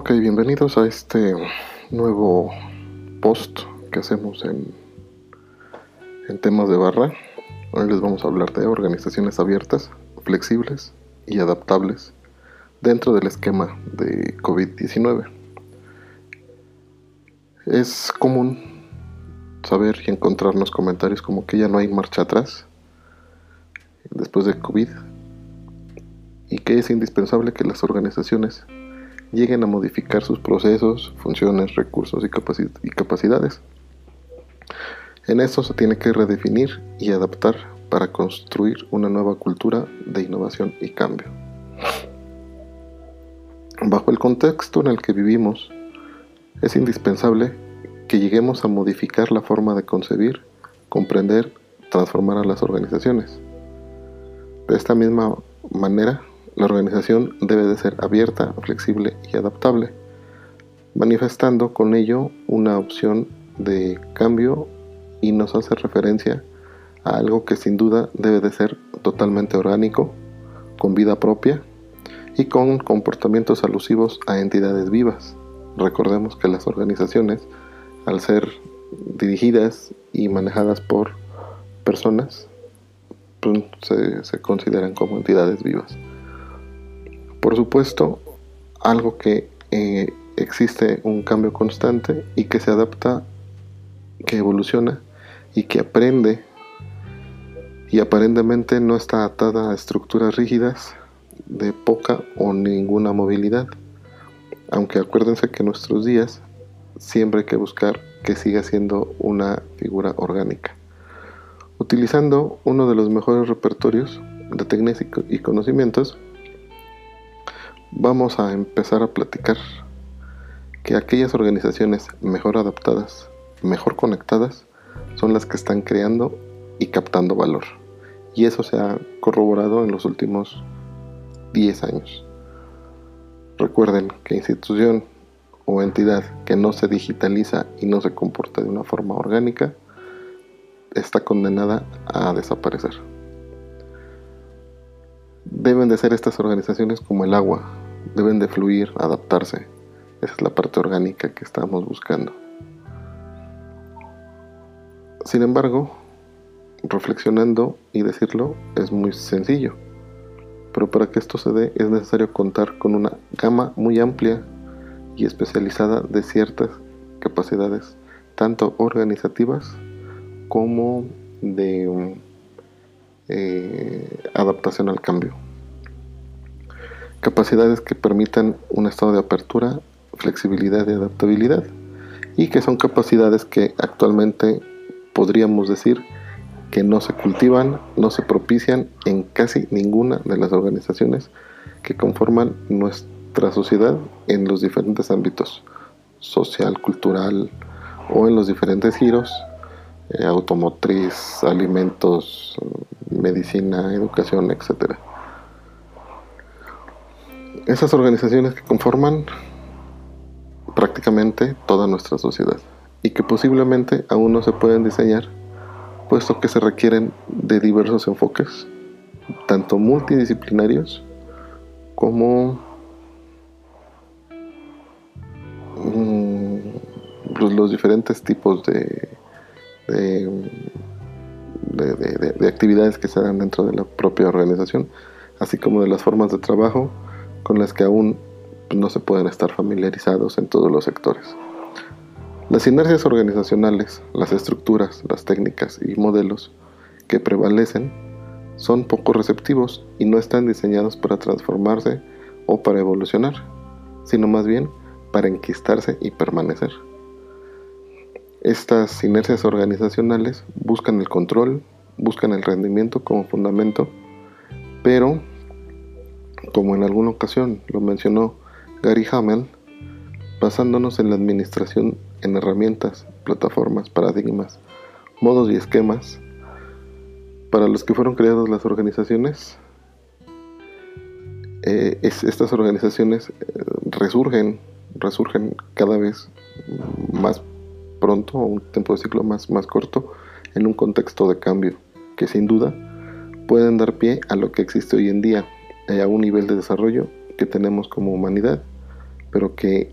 Ok, bienvenidos a este nuevo post que hacemos en, en temas de barra. Hoy les vamos a hablar de organizaciones abiertas, flexibles y adaptables dentro del esquema de COVID-19. Es común saber y encontrarnos comentarios como que ya no hay marcha atrás después de COVID y que es indispensable que las organizaciones lleguen a modificar sus procesos, funciones, recursos y, capacidades. En esto se tiene que redefinir y adaptar para construir una nueva cultura de innovación y cambio. Bajo el contexto en el que vivimos, es indispensable que lleguemos a modificar la forma de concebir, comprender, transformar a las organizaciones. De esta misma manera, la organización debe de ser abierta, flexible y adaptable, manifestando con ello una opción de cambio y nos hace referencia a algo que sin duda debe de ser totalmente orgánico, con vida propia y con comportamientos alusivos a entidades vivas. Recordemos que las organizaciones, al ser dirigidas y manejadas por personas, pues, se, consideran como entidades vivas. Por supuesto, algo que eh, existe un cambio constante y que se adapta, que evoluciona y que aprende y aparentemente no está atada a estructuras rígidas de poca o ninguna movilidad. Aunque acuérdense que en nuestros días siempre hay que buscar que siga siendo una figura orgánica. Utilizando uno de los mejores repertorios de técnicas y conocimientos, vamos a empezar a platicar que aquellas organizaciones mejor adaptadas, mejor conectadas, son las que están creando y captando valor. Y eso se ha corroborado en los últimos 10 años. Recuerden que institución o entidad que no se digitaliza y no se comporta de una forma orgánica está condenada a desaparecer. Deben de ser estas organizaciones como el agua, deben de fluir, adaptarse. Esa es la parte orgánica que estamos buscando. Sin embargo, reflexionando y decirlo es muy sencillo. Pero para que esto se dé es necesario contar con una gama muy amplia y especializada de ciertas capacidades, tanto organizativas como de eh, adaptación al cambio. Capacidades que permitan un estado de apertura, flexibilidad y adaptabilidad, y que son capacidades que actualmente podríamos decir que no se cultivan, no se propician en casi ninguna de las organizaciones que conforman nuestra sociedad en los diferentes ámbitos, social, cultural o en los diferentes giros, eh, automotriz, alimentos, medicina, educación, etcétera. Esas organizaciones que conforman prácticamente toda nuestra sociedad y que posiblemente aún no se pueden diseñar, puesto que se requieren de diversos enfoques, tanto multidisciplinarios como mm, los, diferentes tipos de, de actividades que se dan dentro de la propia organización, así como de las formas de trabajo, con las que aún no se pueden estar familiarizados en todos los sectores. Las inercias organizacionales, las estructuras, las técnicas y modelos que prevalecen son poco receptivos y no están diseñados para transformarse o para evolucionar, sino más bien para enquistarse y permanecer. Estas inercias organizacionales buscan el control, buscan el rendimiento como fundamento, pero como en alguna ocasión lo mencionó Gary Hamel, basándonos en la administración en herramientas, plataformas, paradigmas, modos y esquemas para los que fueron creadas las organizaciones. Eh, estas organizaciones eh, resurgen, resurgen cada vez más pronto, a un tiempo de ciclo más, más corto, en un contexto de cambio que sin duda pueden dar pie a lo que existe hoy en día, a un nivel de desarrollo que tenemos como humanidad, pero que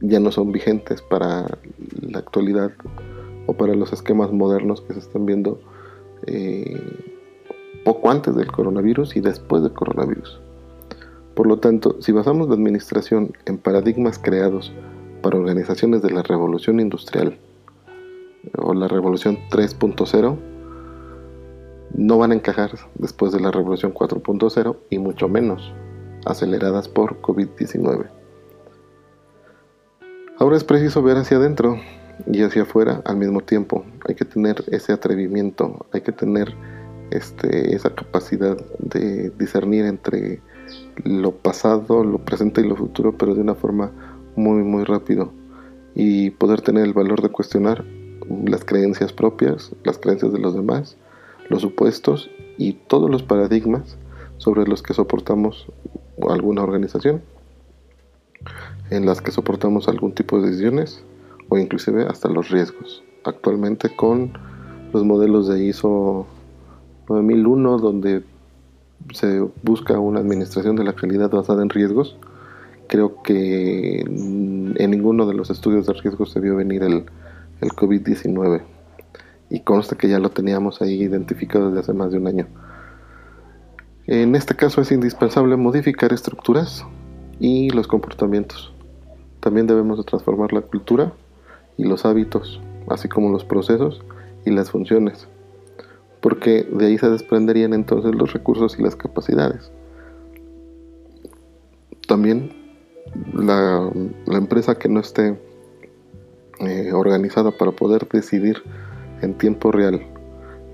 ya no son vigentes para la actualidad o para los esquemas modernos que se están viendo eh, poco antes del coronavirus y después del coronavirus. Por lo tanto, si basamos la administración en paradigmas creados para organizaciones de la revolución industrial o la revolución 3.0, no van a encajar después de la revolución 4.0 y mucho menos aceleradas por COVID-19. Ahora es preciso ver hacia adentro y hacia afuera al mismo tiempo. Hay que tener ese atrevimiento, hay que tener este, esa capacidad de discernir entre lo pasado, lo presente y lo futuro, pero de una forma muy, muy rápido. Y poder tener el valor de cuestionar las creencias propias, las creencias de los demás, los supuestos y todos los paradigmas sobre los que soportamos alguna organización, en las que soportamos algún tipo de decisiones o inclusive hasta los riesgos. Actualmente con los modelos de ISO 9001 donde se busca una administración de la calidad basada en riesgos, creo que en ninguno de los estudios de riesgos se vio venir el, el COVID-19 y consta que ya lo teníamos ahí identificado desde hace más de un año. En este caso es indispensable modificar estructuras y los comportamientos. También debemos de transformar la cultura y los hábitos, así como los procesos y las funciones porque de ahí se desprenderían entonces los recursos y las capacidades. También la, empresa que no esté eh, organizada para poder decidir en tiempo real,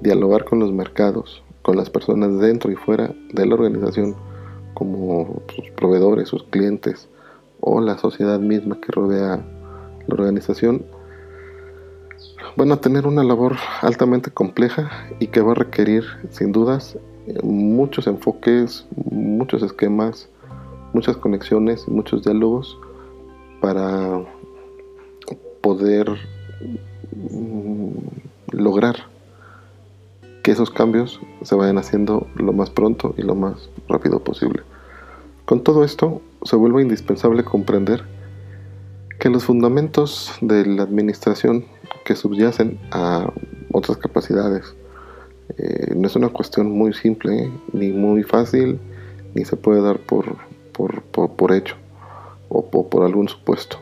dialogar con los mercados, con las personas dentro y fuera de la organización, como sus proveedores, sus clientes o la sociedad misma que rodea la organización, van a tener una labor altamente compleja y que va a requerir sin dudas muchos enfoques, muchos esquemas, muchas conexiones, muchos diálogos para poder mm, lograr que esos cambios se vayan haciendo lo más pronto y lo más rápido posible. Con todo esto, se vuelve indispensable comprender que los fundamentos de la administración que subyacen a otras capacidades. Eh, no es una cuestión muy simple, ni muy fácil, ni se puede dar por, por, hecho o por, algún supuesto.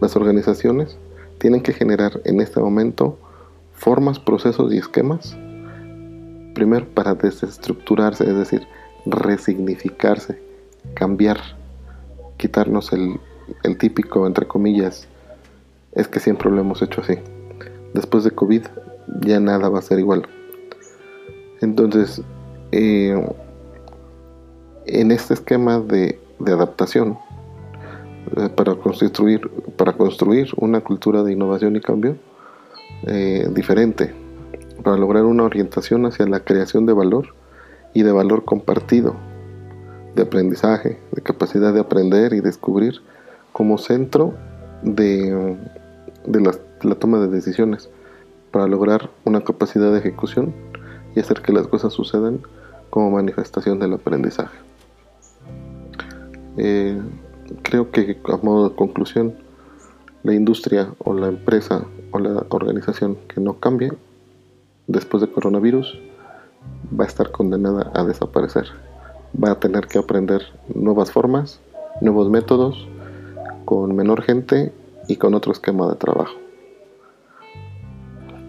Las organizaciones tienen que generar en este momento formas, procesos y esquemas, primero para desestructurarse, es decir, resignificarse, cambiar, quitarnos el, el típico, entre comillas, es que siempre lo hemos hecho así después de COVID ya nada va a ser igual. Entonces, eh, en este esquema de, adaptación, eh, para, construir, para construir una cultura de innovación y cambio eh, diferente, para lograr una orientación hacia la creación de valor y de valor compartido, de aprendizaje, de capacidad de aprender y descubrir como centro de, de las la toma de decisiones para lograr una capacidad de ejecución y hacer que las cosas sucedan como manifestación del aprendizaje. Eh, creo que a modo de conclusión, la industria o la empresa o la organización que no cambie después de coronavirus va a estar condenada a desaparecer. Va a tener que aprender nuevas formas, nuevos métodos, con menor gente y con otro esquema de trabajo.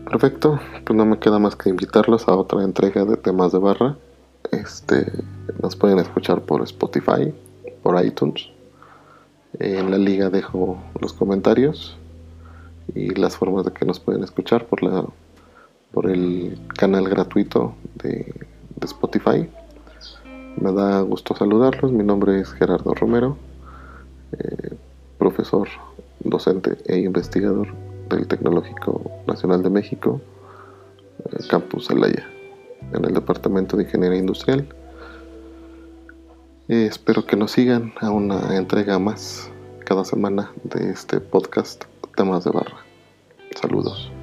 Perfecto, pues no me queda más que invitarlos a otra entrega de temas de barra. Este, nos pueden escuchar por Spotify, por iTunes. En la liga dejo los comentarios y las formas de que nos pueden escuchar por la por el canal gratuito de, Spotify. Me da gusto saludarlos. Mi nombre es Gerardo Romero, eh, profesor, docente e investigador del Tecnológico Nacional de México, Campus Alaya, en el Departamento de Ingeniería Industrial. Espero que nos sigan a una entrega más cada semana de este podcast Temas de Barra. Saludos.